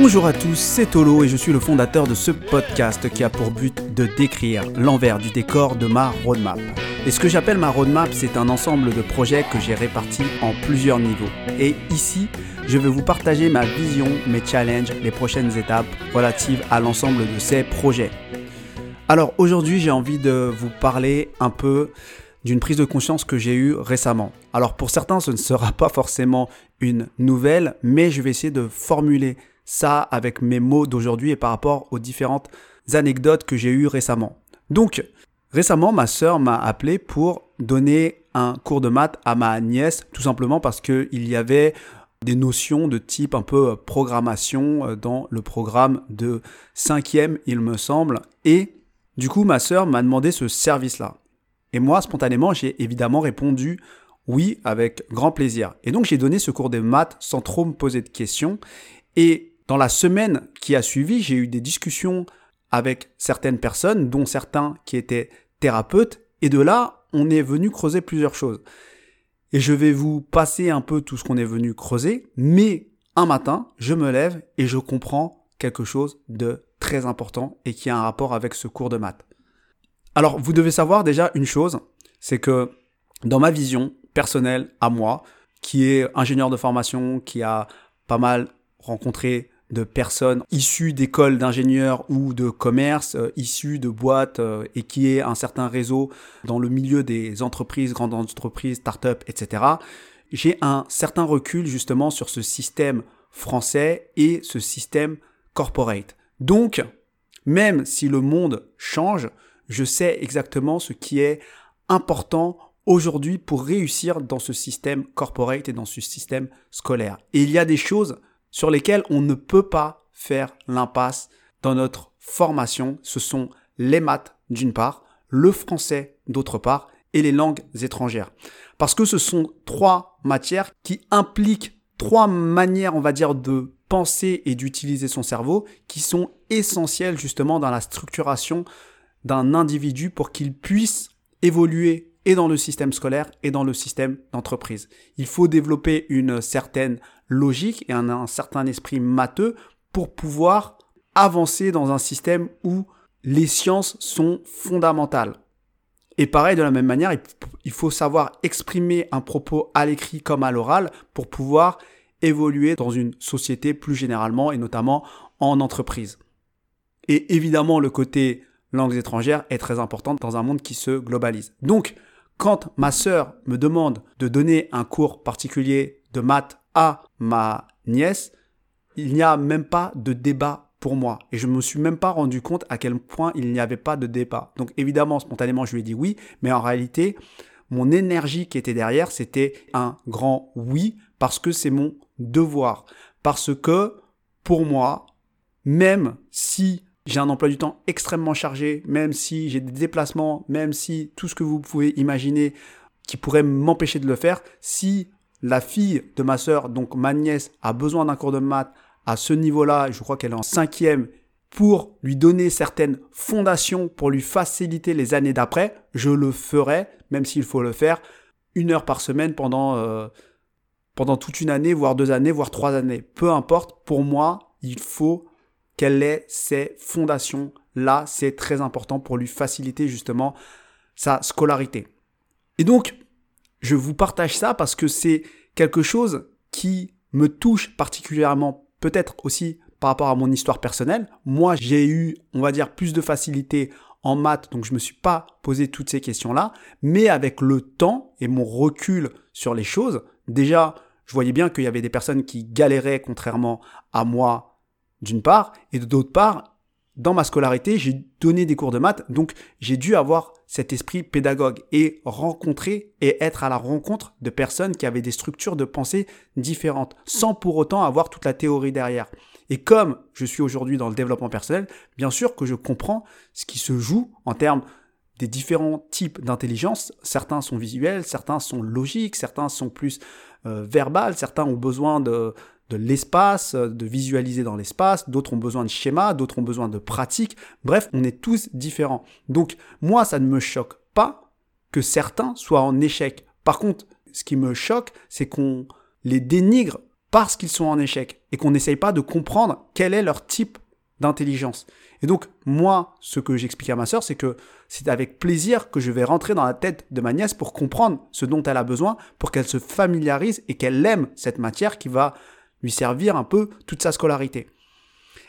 Bonjour à tous, c'est Tolo et je suis le fondateur de ce podcast qui a pour but de décrire l'envers du décor de ma roadmap. Et ce que j'appelle ma roadmap, c'est un ensemble de projets que j'ai répartis en plusieurs niveaux. Et ici, je vais vous partager ma vision, mes challenges, les prochaines étapes relatives à l'ensemble de ces projets. Alors aujourd'hui, j'ai envie de vous parler un peu d'une prise de conscience que j'ai eue récemment. Alors pour certains, ce ne sera pas forcément une nouvelle, mais je vais essayer de formuler ça avec mes mots d'aujourd'hui et par rapport aux différentes anecdotes que j'ai eues récemment. Donc, récemment, ma sœur m'a appelé pour donner un cours de maths à ma nièce, tout simplement parce qu'il y avait des notions de type un peu programmation euh, dans le programme de cinquième, il me semble. Et du coup, ma sœur m'a demandé ce service-là. Et moi, spontanément, j'ai évidemment répondu oui avec grand plaisir. Et donc, j'ai donné ce cours de maths sans trop me poser de questions. Et dans la semaine qui a suivi, j'ai eu des discussions avec certaines personnes, dont certains qui étaient thérapeutes, et de là, on est venu creuser plusieurs choses. Et je vais vous passer un peu tout ce qu'on est venu creuser, mais un matin, je me lève et je comprends quelque chose de très important et qui a un rapport avec ce cours de maths. Alors, vous devez savoir déjà une chose, c'est que dans ma vision personnelle à moi, qui est ingénieur de formation, qui a pas mal rencontré de personnes issues d'écoles d'ingénieurs ou de commerce, euh, issues de boîtes euh, et qui est un certain réseau dans le milieu des entreprises, grandes entreprises, start-up, etc. J'ai un certain recul justement sur ce système français et ce système corporate. Donc, même si le monde change, je sais exactement ce qui est important aujourd'hui pour réussir dans ce système corporate et dans ce système scolaire. Et il y a des choses sur lesquels on ne peut pas faire l'impasse dans notre formation. Ce sont les maths d'une part, le français d'autre part et les langues étrangères. Parce que ce sont trois matières qui impliquent trois manières, on va dire, de penser et d'utiliser son cerveau qui sont essentielles justement dans la structuration d'un individu pour qu'il puisse évoluer et dans le système scolaire et dans le système d'entreprise. Il faut développer une certaine logique et un, certain esprit matheux pour pouvoir avancer dans un système où les sciences sont fondamentales. Et pareil, de la même manière, il faut savoir exprimer un propos à l'écrit comme à l'oral pour pouvoir évoluer dans une société plus généralement et notamment en entreprise. Et évidemment, le côté langues étrangères est très important dans un monde qui se globalise. Donc, quand ma sœur me demande de donner un cours particulier de maths à ma nièce, il n'y a même pas de débat pour moi. Et je ne me suis même pas rendu compte à quel point il n'y avait pas de débat. Donc évidemment, spontanément, je lui ai dit oui, mais en réalité, mon énergie qui était derrière, c'était un grand oui, parce que c'est mon devoir. Parce que, pour moi, même si j'ai un emploi du temps extrêmement chargé, même si j'ai des déplacements, même si tout ce que vous pouvez imaginer qui pourrait m'empêcher de le faire, si la fille de ma sœur, donc ma nièce, a besoin d'un cours de maths à ce niveau-là, je crois qu'elle est en cinquième, pour lui donner certaines fondations, pour lui faciliter les années d'après, je le ferai, même s'il faut le faire, une heure par semaine pendant, euh, pendant toute une année, voire deux années, voire trois années. Peu importe, pour moi, il faut qu'elle ait ces fondations. Là, c'est très important pour lui faciliter justement sa scolarité. Et donc, je vous partage ça parce que c'est quelque chose qui me touche particulièrement, peut-être aussi par rapport à mon histoire personnelle. Moi, j'ai eu, on va dire, plus de facilité en maths, donc je me suis pas posé toutes ces questions-là, mais avec le temps et mon recul sur les choses, déjà, je voyais bien qu'il y avait des personnes qui galéraient contrairement à moi d'une part, et d'autre part, dans ma scolarité, j'ai donné des cours de maths, donc j'ai dû avoir cet esprit pédagogue et rencontrer et être à la rencontre de personnes qui avaient des structures de pensée différentes, sans pour autant avoir toute la théorie derrière. Et comme je suis aujourd'hui dans le développement personnel, bien sûr que je comprends ce qui se joue en termes des différents types d'intelligence. Certains sont visuels, certains sont logiques, certains sont plus euh, verbales, certains ont besoin de de l'espace, de visualiser dans l'espace, d'autres ont besoin de schémas, d'autres ont besoin de pratiques. Bref, on est tous différents. Donc moi, ça ne me choque pas que certains soient en échec. Par contre, ce qui me choque, c'est qu'on les dénigre parce qu'ils sont en échec et qu'on n'essaye pas de comprendre quel est leur type d'intelligence. Et donc, moi, ce que j'explique à ma sœur, c'est que c'est avec plaisir que je vais rentrer dans la tête de ma nièce pour comprendre ce dont elle a besoin, pour qu'elle se familiarise et qu'elle aime cette matière qui va lui servir un peu toute sa scolarité.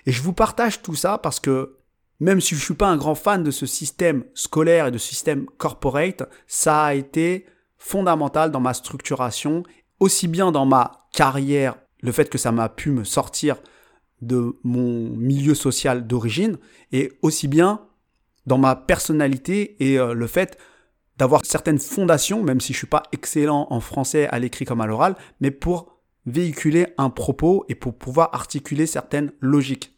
Et je vous partage tout ça parce que même si je ne suis pas un grand fan de ce système scolaire et de ce système corporate, ça a été fondamental dans ma structuration, aussi bien dans ma carrière, le fait que ça m'a pu me sortir de mon milieu social d'origine, et aussi bien dans ma personnalité et euh, le fait d'avoir certaines fondations, même si je suis pas excellent en français à l'écrit comme à l'oral, mais pour véhiculer un propos et pour pouvoir articuler certaines logiques.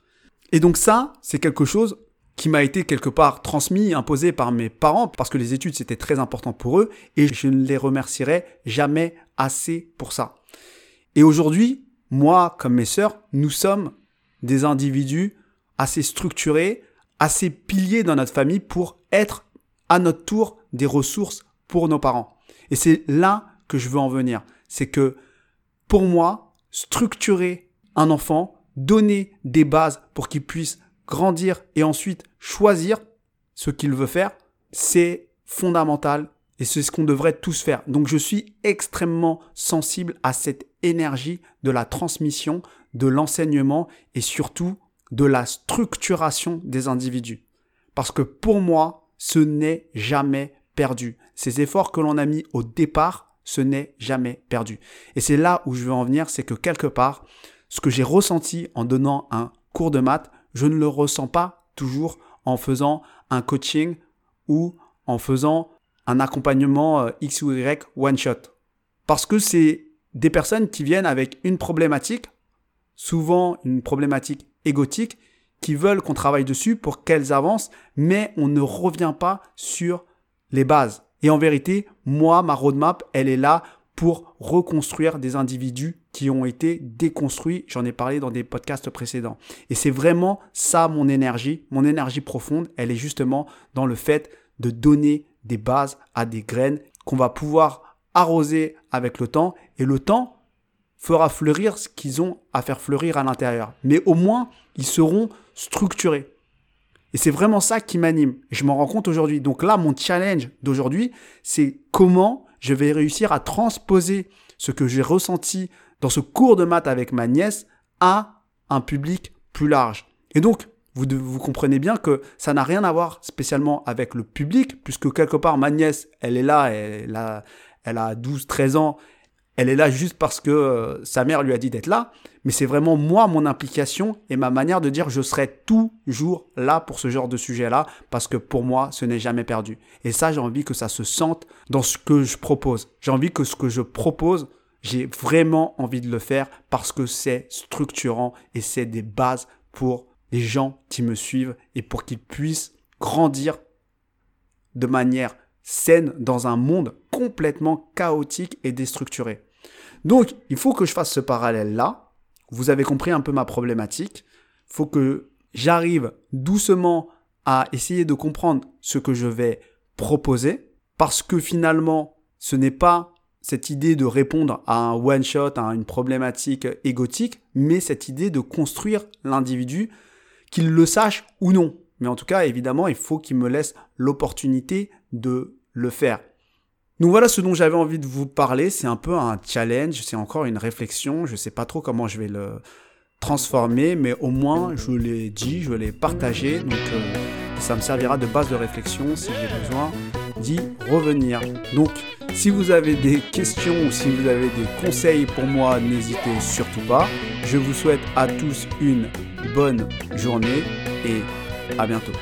Et donc ça, c'est quelque chose qui m'a été quelque part transmis, imposé par mes parents, parce que les études c'était très important pour eux, et je ne les remercierai jamais assez pour ça. Et aujourd'hui, moi comme mes sœurs, nous sommes des individus assez structurés, assez piliers dans notre famille pour être à notre tour des ressources pour nos parents. Et c'est là que je veux en venir. C'est que pour moi, structurer un enfant, donner des bases pour qu'il puisse grandir et ensuite choisir ce qu'il veut faire, c'est fondamental et c'est ce qu'on devrait tous faire. Donc je suis extrêmement sensible à cette énergie de la transmission, de l'enseignement et surtout de la structuration des individus. Parce que pour moi, ce n'est jamais perdu. Ces efforts que l'on a mis au départ, ce n'est jamais perdu. Et c'est là où je veux en venir, c'est que quelque part, ce que j'ai ressenti en donnant un cours de maths, je ne le ressens pas toujours en faisant un coaching ou en faisant un accompagnement euh, X ou Y one shot. Parce que c'est des personnes qui viennent avec une problématique, souvent une problématique égotique, qui veulent qu'on travaille dessus pour qu'elles avancent, mais on ne revient pas sur les bases. Et en vérité, moi, ma roadmap, elle est là pour reconstruire des individus qui ont été déconstruits. J'en ai parlé dans des podcasts précédents. Et c'est vraiment ça mon énergie. Mon énergie profonde, elle est justement dans le fait de donner des bases à des graines qu'on va pouvoir arroser avec le temps. Et le temps fera fleurir ce qu'ils ont à faire fleurir à l'intérieur. Mais au moins, ils seront structurés. Et c'est vraiment ça qui m'anime. Je m'en rends compte aujourd'hui. Donc là, mon challenge d'aujourd'hui, c'est comment je vais réussir à transposer ce que j'ai ressenti dans ce cours de maths avec ma nièce à un public plus large. Et donc, vous, comprenez bien que ça n'a rien à voir spécialement avec le public, puisque quelque part, ma nièce, elle est là, elle a, elle a 12, 13 ans, elle est là juste parce que euh, sa mère lui a dit d'être là, mais c'est vraiment moi, mon implication et ma manière de dire je serai toujours là pour ce genre de sujet-là, parce que pour moi, ce n'est jamais perdu. Et ça, j'ai envie que ça se sente dans ce que je propose. J'ai envie que ce que je propose, j'ai vraiment envie de le faire parce que c'est structurant et c'est des bases pour les gens qui me suivent et pour qu'ils puissent grandir de manière saine dans un monde complètement chaotique et déstructuré. Donc, il faut que je fasse ce parallèle-là. Vous avez compris un peu ma problématique. Il faut que j'arrive doucement à essayer de comprendre ce que je vais proposer parce que finalement, ce n'est pas cette idée de répondre à un one-shot, à une problématique égotique, mais cette idée de construire l'individu, qu'il le sache ou non. Mais en tout cas, évidemment, il faut qu'il me laisse l'opportunité de le faire. Donc voilà ce dont j'avais envie de vous parler. C'est un peu un challenge, c'est encore une réflexion. Je ne sais pas trop comment je vais le transformer, mais au moins je l'ai dit, je l'ai partagé. Donc euh, ça me servira de base de réflexion si j'ai besoin d'y revenir. Donc si vous avez des questions ou si vous avez des conseils pour moi, n'hésitez surtout pas. Je vous souhaite à tous une bonne journée et à bientôt.